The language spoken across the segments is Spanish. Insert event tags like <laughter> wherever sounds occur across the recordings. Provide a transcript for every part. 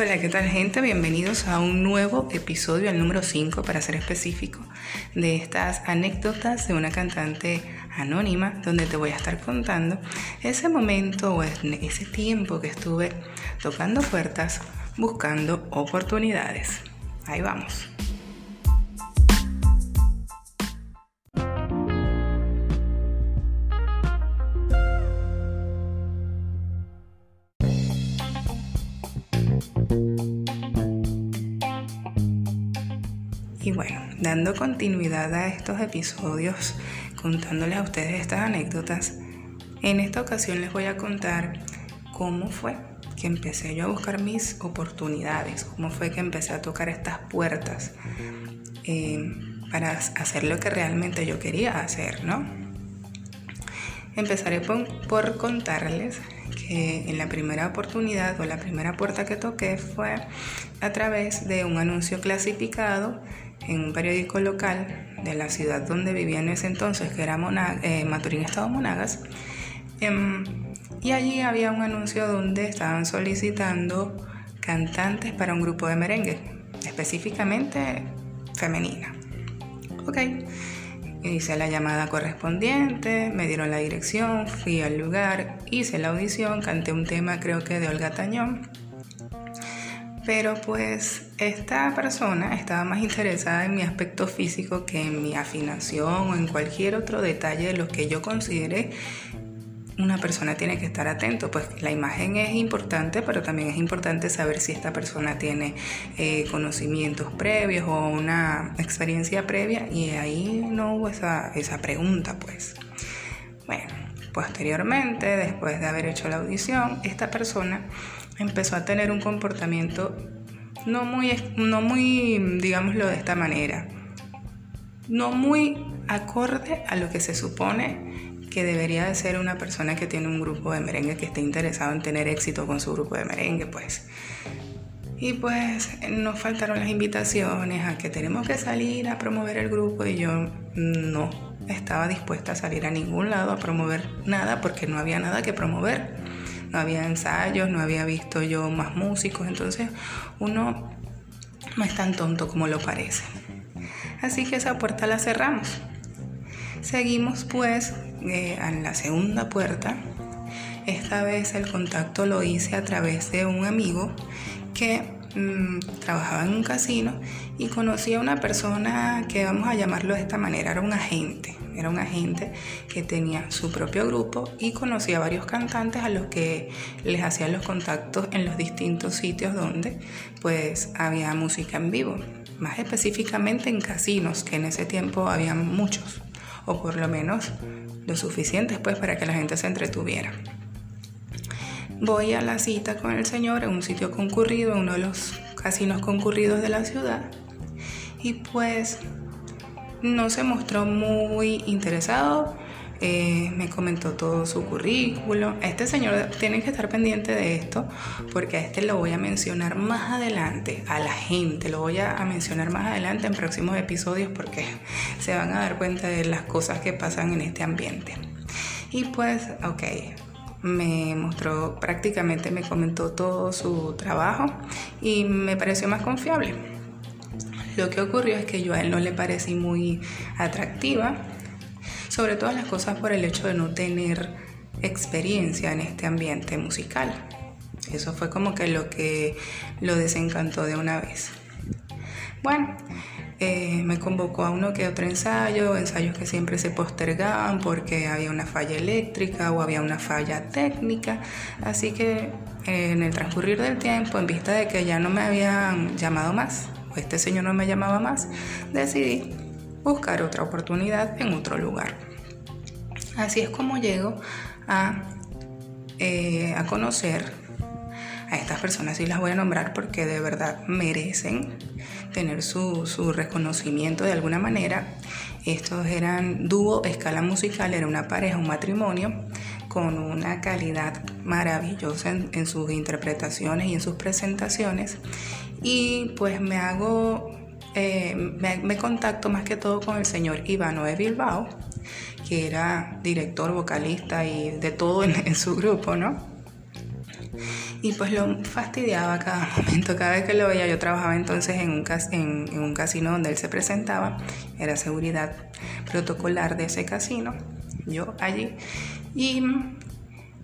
Hola, ¿qué tal gente? Bienvenidos a un nuevo episodio, el número 5 para ser específico, de estas anécdotas de una cantante anónima, donde te voy a estar contando ese momento o ese tiempo que estuve tocando puertas buscando oportunidades. Ahí vamos. Y bueno, dando continuidad a estos episodios, contándoles a ustedes estas anécdotas, en esta ocasión les voy a contar cómo fue que empecé yo a buscar mis oportunidades, cómo fue que empecé a tocar estas puertas eh, para hacer lo que realmente yo quería hacer, ¿no? Empezaré por contarles que en la primera oportunidad o la primera puerta que toqué fue a través de un anuncio clasificado en un periódico local de la ciudad donde vivía en ese entonces, que era eh, Maturín, Estado Monagas. Em, y allí había un anuncio donde estaban solicitando cantantes para un grupo de merengue, específicamente femenina. Ok, hice la llamada correspondiente, me dieron la dirección, fui al lugar, hice la audición, canté un tema creo que de Olga Tañón pero pues esta persona estaba más interesada en mi aspecto físico que en mi afinación o en cualquier otro detalle de lo que yo considere una persona tiene que estar atento, pues la imagen es importante, pero también es importante saber si esta persona tiene eh, conocimientos previos o una experiencia previa y ahí no hubo esa, esa pregunta, pues. Bueno, posteriormente, después de haber hecho la audición, esta persona empezó a tener un comportamiento no muy, no muy, digámoslo de esta manera, no muy acorde a lo que se supone que debería de ser una persona que tiene un grupo de merengue, que esté interesado en tener éxito con su grupo de merengue, pues. Y pues nos faltaron las invitaciones a que tenemos que salir a promover el grupo y yo no estaba dispuesta a salir a ningún lado a promover nada porque no había nada que promover no había ensayos, no había visto yo más músicos, entonces uno no es tan tonto como lo parece. Así que esa puerta la cerramos. Seguimos pues eh, en la segunda puerta. Esta vez el contacto lo hice a través de un amigo que mm, trabajaba en un casino y conocí a una persona que vamos a llamarlo de esta manera, era un agente era un agente que tenía su propio grupo y conocía a varios cantantes a los que les hacía los contactos en los distintos sitios donde pues había música en vivo, más específicamente en casinos, que en ese tiempo había muchos, o por lo menos lo suficientes pues para que la gente se entretuviera. Voy a la cita con el señor en un sitio concurrido, en uno de los casinos concurridos de la ciudad, y pues no se mostró muy interesado. Eh, me comentó todo su currículo. A este señor tienen que estar pendiente de esto porque a este lo voy a mencionar más adelante, a la gente lo voy a, mencionar más adelante en próximos episodios porque se van a dar cuenta de las cosas que pasan en este ambiente. Y pues, ok, me mostró prácticamente, me comentó todo su trabajo y me pareció más confiable. Lo que ocurrió es que yo a él no le parecí muy atractiva, sobre todas las cosas por el hecho de no tener experiencia en este ambiente musical. Eso fue como que lo que lo desencantó de una vez. Bueno, eh, me convocó a uno que otro ensayo, ensayos que siempre se postergaban porque había una falla eléctrica o había una falla técnica. Así que eh, en el transcurrir del tiempo, en vista de que ya no me habían llamado más, este señor no me llamaba más, decidí buscar otra oportunidad en otro lugar. Así es como llego a, eh, a conocer a estas personas y las voy a nombrar porque de verdad merecen tener su, su, reconocimiento de alguna manera. Estos eran dúo, escala musical, era una pareja, un matrimonio con una calidad maravillosa en, sus interpretaciones y en sus presentaciones. Y pues me hago, eh, me, contacto más que todo con el señor Ivano de Bilbao, que era director, vocalista y de todo en, su grupo, ¿no? y pues lo fastidiaba cada <laughs> momento, cada vez que lo veía. Yo trabajaba entonces en un, en un casino donde él se presentaba, era seguridad protocolar de ese casino, yo allí. Y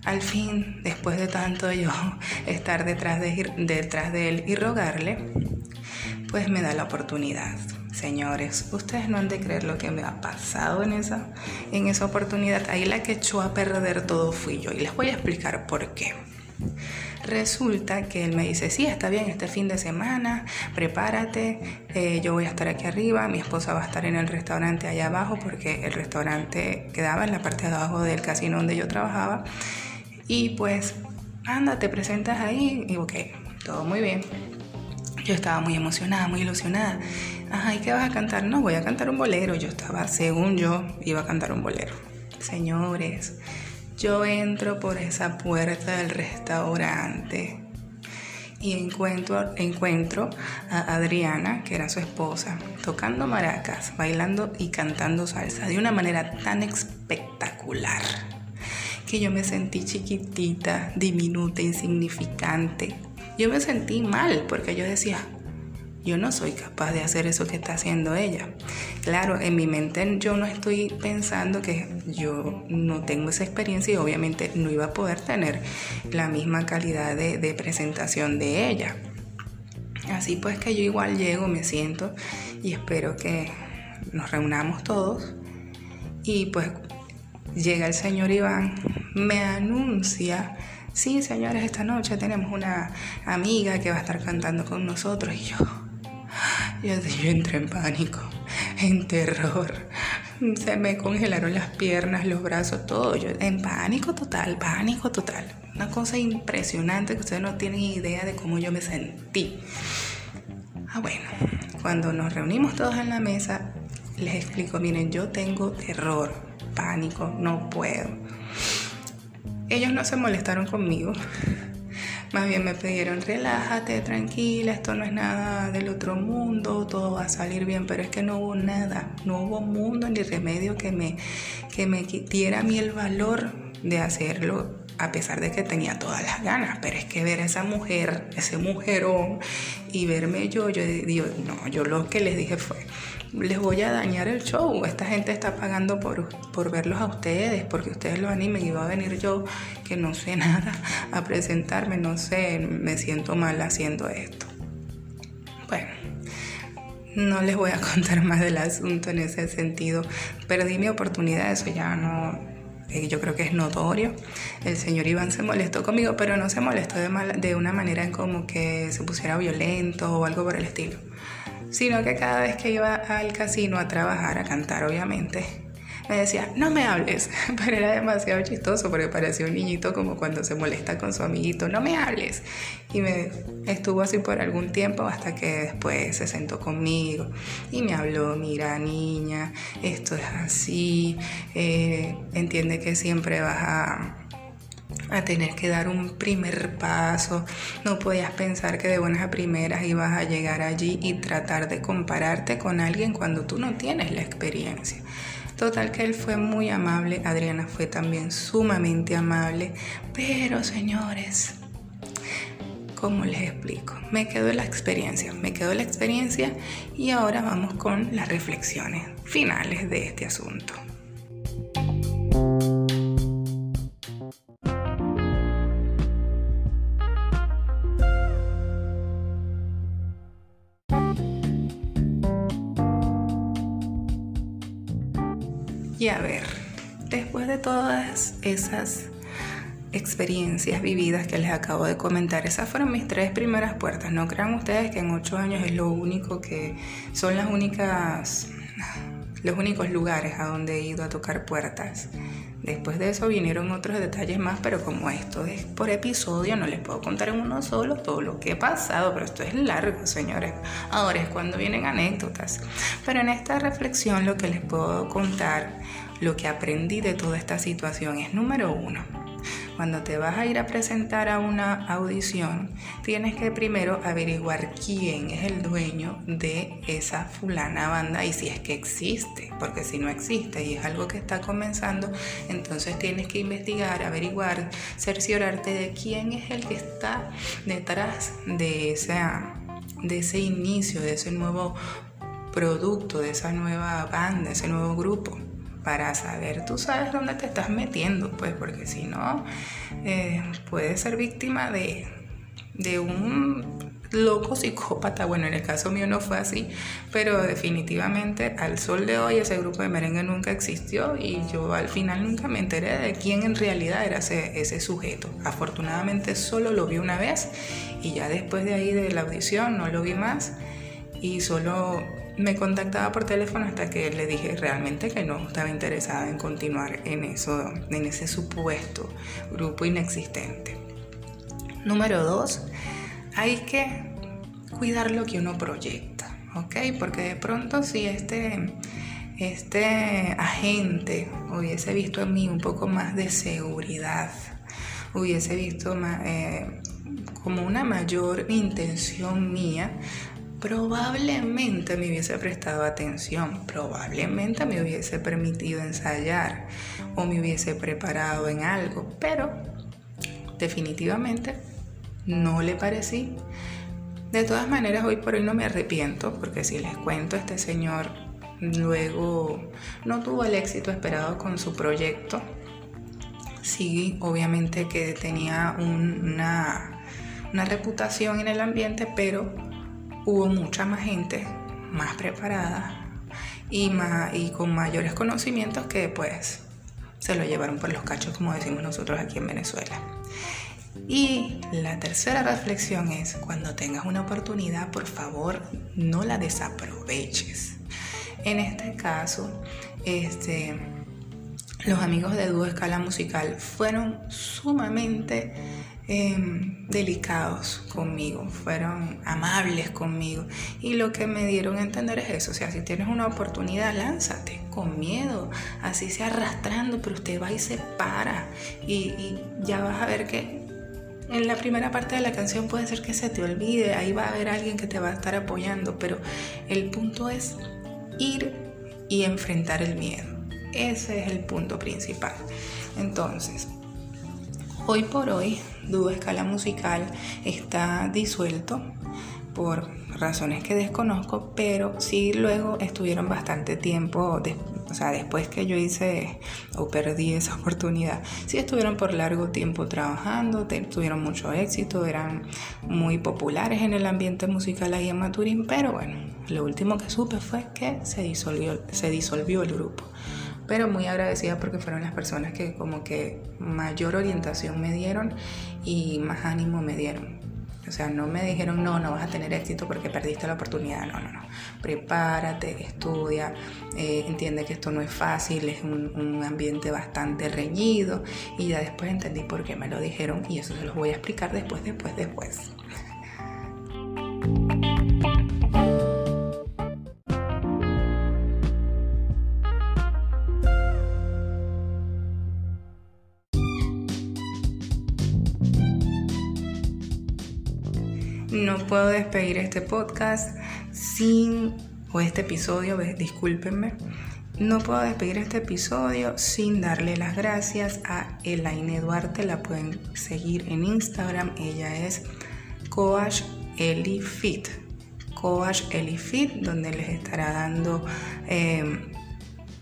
al fin, después de tanto yo <laughs> estar detrás de, detrás de él y rogarle, pues me da la oportunidad. Señores, ustedes no han de creer lo que me ha pasado en esa, en esa oportunidad. Ahí la que echó a perder todo fui yo y les voy a explicar por qué. Resulta que él me dice, sí, está bien, este fin de semana, prepárate, eh, yo voy a estar aquí arriba, mi esposa va a estar en el restaurante allá abajo, porque el restaurante quedaba en la parte de abajo del casino donde yo trabajaba. Y pues, anda, te presentas ahí y ok, todo muy bien. Yo estaba muy emocionada, muy ilusionada. Ajá, ¿y qué vas a cantar? No, voy a cantar un bolero. Yo estaba, según yo, iba a cantar un bolero. Señores, yo entro por esa puerta del restaurante y encuentro, a Adriana, que era su esposa, tocando maracas, bailando y cantando salsa de una manera tan espectacular que yo me sentí chiquitita, diminuta, insignificante. Yo me sentí mal porque yo decía, yo no soy capaz de hacer eso que está haciendo ella. Claro, en mi mente yo no estoy pensando que yo no tengo esa experiencia y obviamente no iba a poder tener la misma calidad de, presentación de ella. Así pues que yo igual llego, me siento y espero que nos reunamos todos y pues llega el señor Iván, me anuncia sí, señores, esta noche tenemos una amiga que va a estar cantando con nosotros. Y yo, yo, entré en pánico, en terror. Se me congelaron las piernas, los brazos, todo. Yo en pánico total, pánico total. Una cosa impresionante que ustedes no tienen idea de cómo yo me sentí. Ah, bueno, cuando nos reunimos todos en la mesa, les explico, miren, yo tengo terror, pánico, no puedo. Ellos no se molestaron conmigo. Más bien me pidieron, relájate, tranquila, esto no es nada del otro mundo, todo va a salir bien, pero es que no hubo nada, no hubo mundo ni remedio que me, que me diera a mí el valor de hacerlo, a pesar de que tenía todas las ganas, pero es que ver a esa mujer, ese mujerón, y verme yo, yo digo, no, yo lo que les dije fue, les voy a dañar el show. Esta gente está pagando por, por verlos a ustedes, porque ustedes lo animen y va a venir yo que no sé <laughs> nada a presentarme, no sé, me siento mal haciendo esto. Bueno, no les voy a <laughs> contar más del asunto en ese sentido. Perdí mi oportunidad, eso ya no, yo creo que es notorio. El señor Iván se molestó conmigo, pero no se molestó de, de una manera como que se pusiera violento o algo por el estilo sino que cada vez que iba al casino a trabajar, a cantar obviamente, me decía, no me hables, <laughs> pero era demasiado chistoso porque parecía un niñito como cuando se molesta con su amiguito, no me hables. Y me estuvo así por algún tiempo hasta que después se sentó conmigo y me habló, mira niña, esto es así, eh, entiende que siempre vas a a tener que dar un primer paso. No podías pensar que de buenas a primeras ibas a llegar allí y tratar de compararte con alguien cuando tú no tienes la experiencia. Total que él fue muy amable, Adriana fue también sumamente amable, pero señores, ¿cómo les explico? Me quedó la experiencia, me quedó la experiencia y ahora vamos con las reflexiones finales de este asunto. Y a ver, después de todas esas experiencias vividas que les acabo de comentar, esas fueron mis tres primeras puertas. No crean ustedes que en ocho años es lo único que son las únicas, los únicos lugares a donde he ido a tocar puertas. Después de eso vinieron otros detalles más, pero como esto es por episodio, no les puedo contar en uno solo todo lo que he pasado, pero esto es largo, señores. Ahora es cuando vienen anécdotas. Pero en esta reflexión lo que les puedo contar, lo que aprendí de toda esta situación es número uno. Cuando te vas a ir a presentar a una audición, tienes que primero averiguar quién es el dueño de esa fulana banda y si es que existe, porque si no existe y es algo que está comenzando, entonces tienes que investigar, averiguar, cerciorarte de quién es el que está detrás de esa de ese inicio, de ese nuevo producto, de esa nueva banda, ese nuevo grupo para saber, tú sabes dónde te estás metiendo, pues, porque si no, eh, puedes ser víctima de, de un loco psicópata. Bueno, en el caso mío no fue así, pero definitivamente al sol de hoy ese grupo de merengue nunca existió y yo al final nunca me enteré de quién en realidad era ese, ese sujeto. Afortunadamente solo lo vi una vez y ya después de ahí de la audición no lo vi más y solo me contactaba por teléfono hasta que le dije realmente que no estaba interesada en continuar en eso, en ese supuesto grupo inexistente. Número dos, hay que cuidar lo que uno proyecta, ¿ok? Porque de pronto si este, este agente hubiese visto en mí un poco más de seguridad, hubiese visto eh, como una mayor intención mía, probablemente me hubiese prestado atención, probablemente me hubiese permitido ensayar o me hubiese preparado en algo, pero definitivamente no le parecí. De todas maneras, hoy por hoy no me arrepiento, porque si les cuento, este señor luego no tuvo el éxito esperado con su proyecto. Sí, obviamente que tenía una, una reputación en el ambiente, pero hubo mucha más gente más preparada y, y con mayores conocimientos que pues se lo llevaron por los cachos como decimos nosotros aquí en Venezuela. Y la tercera reflexión es, cuando tengas una oportunidad, por favor, no la desaproveches. En este caso, este, los amigos de Dúo Escala Musical fueron sumamente Em, delicados conmigo, fueron amables conmigo. Y lo que me dieron a entender es eso, o sea, si tienes una oportunidad, lánzate con miedo, así sea arrastrando, pero usted va y se para y, y ya vas a ver que en la primera parte de la canción puede ser que se te olvide, ahí va a haber alguien que te va a estar apoyando, pero el punto es ir y enfrentar el miedo. Ese es el punto principal. Entonces, Hoy por hoy, Dúo Escala Musical está disuelto por razones que desconozco, pero sí luego estuvieron bastante tiempo, o sea, después que yo hice o perdí esa oportunidad, sí estuvieron por largo tiempo trabajando, tuvieron mucho éxito, eran muy populares en el ambiente musical ahí en Maturín, pero bueno, lo último que supe fue que se disolvió, se disolvió el grupo pero muy agradecida porque fueron las personas que como que mayor orientación me dieron y más ánimo me dieron. O sea, no me dijeron, no, no vas a tener éxito porque perdiste la oportunidad. No, no, no. Prepárate, estudia, eh, entiende que esto no es fácil, es un, un, ambiente bastante reñido. Y ya después entendí por qué me lo dijeron y eso se los voy a explicar después, después, después. No puedo despedir este podcast sin, o este episodio, discúlpenme, no puedo despedir este episodio sin darle las gracias a Elaine Duarte, la pueden seguir en Instagram, ella es Coach Elifit, Coach Elifit, donde les estará dando... Eh,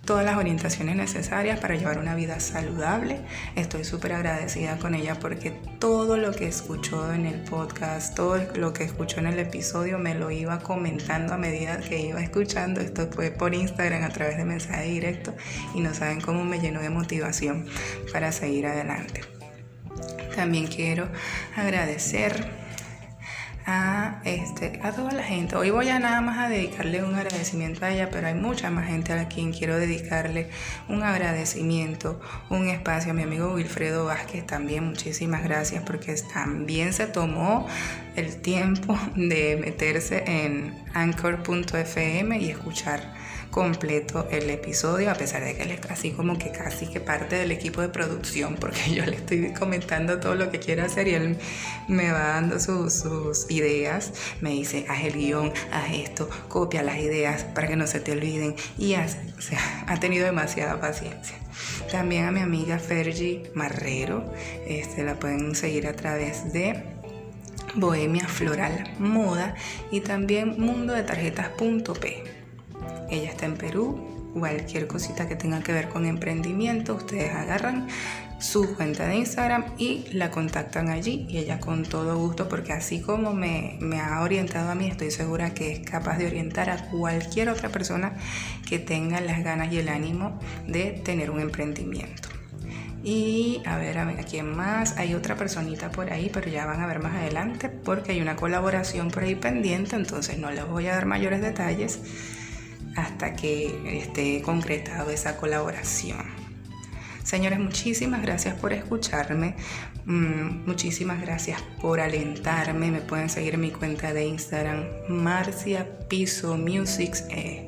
todas las orientaciones necesarias para llevar una vida saludable. Estoy súper agradecida con ella porque todo lo que escuchó en el podcast, todo lo que escuchó en el episodio me lo iba comentando a medida que iba escuchando. Esto fue por Instagram a través de mensaje directo y no saben cómo me llenó de motivación para seguir adelante. También quiero agradecer a, este, a toda la gente. Hoy voy a nada más a dedicarle un agradecimiento a ella, pero hay mucha más gente a quien quiero dedicarle un agradecimiento, un espacio. A mi amigo Wilfredo Vázquez también, muchísimas gracias porque también se tomó el tiempo de meterse en anchor.fm y escuchar completo el episodio, a pesar de que él es así como que casi que parte del equipo de producción, porque yo le estoy comentando todo lo que quiero hacer y él me va dando sus, ideas, me dice, haz el guion, haz esto, copia las ideas para que no se te olviden y ha tenido demasiada paciencia. También a mi amiga Fergie Marrero, este, la pueden seguir a través de Bohemia Floral Moda y también Mundo de Tarjetas.p. Ella está en Perú, cualquier cosita que tenga que ver con emprendimiento, ustedes agarran su cuenta de Instagram y la contactan allí y ella con todo gusto porque así como me, me, ha orientado a mí estoy segura que es capaz de orientar a cualquier otra persona que tenga las ganas y el ánimo de tener un emprendimiento. Y a ver, a ver, ¿a quién más? Hay otra personita por ahí, pero ya van a ver más adelante porque hay una colaboración por ahí pendiente, entonces no les voy a dar mayores detalles hasta que esté concretado esa colaboración. Señores, muchísimas gracias por escucharme, mm, muchísimas gracias por alentarme. Me pueden seguir en mi cuenta de Instagram, Marcia Piso Music, eh,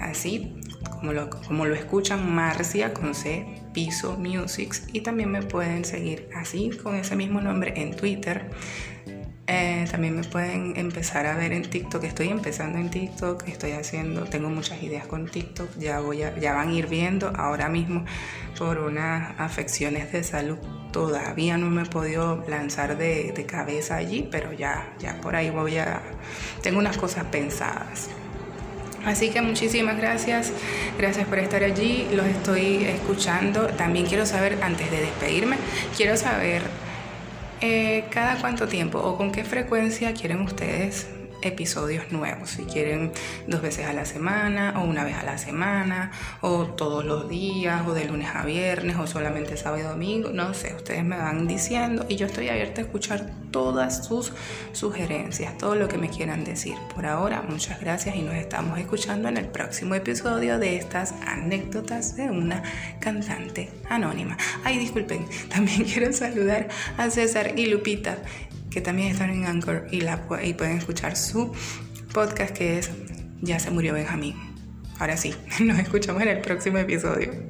así como lo, como lo escuchan, Marcia con C, Piso Music. Y también me pueden seguir así con ese mismo nombre en Twitter. Eh, también me pueden empezar a ver en TikTok. Estoy empezando en TikTok, estoy haciendo, tengo muchas ideas con TikTok. Ya voy a, ya van a ir viendo. Ahora mismo por unas afecciones de salud todavía no me he podido lanzar de, de cabeza allí, pero ya, ya por ahí voy a, tengo unas cosas pensadas. Así que muchísimas gracias, gracias por estar allí, los estoy escuchando. También quiero saber, antes de despedirme, quiero saber eh, cada cuánto tiempo o con qué frecuencia quieren ustedes episodios nuevos, si quieren dos veces a la semana o una vez a la semana o todos los días o de lunes a viernes o solamente sábado y domingo, no sé, ustedes me van diciendo y yo estoy abierta a escuchar todas sus sugerencias, todo lo que me quieran decir. Por ahora, muchas gracias y nos estamos escuchando en el próximo episodio de estas anécdotas de una cantante anónima. Ay, disculpen, <laughs> también quiero saludar a César y Lupita que también están en Anchor y, la, y pueden escuchar su podcast que es Ya se murió Benjamín. Ahora sí, <laughs> nos escuchamos en el próximo episodio.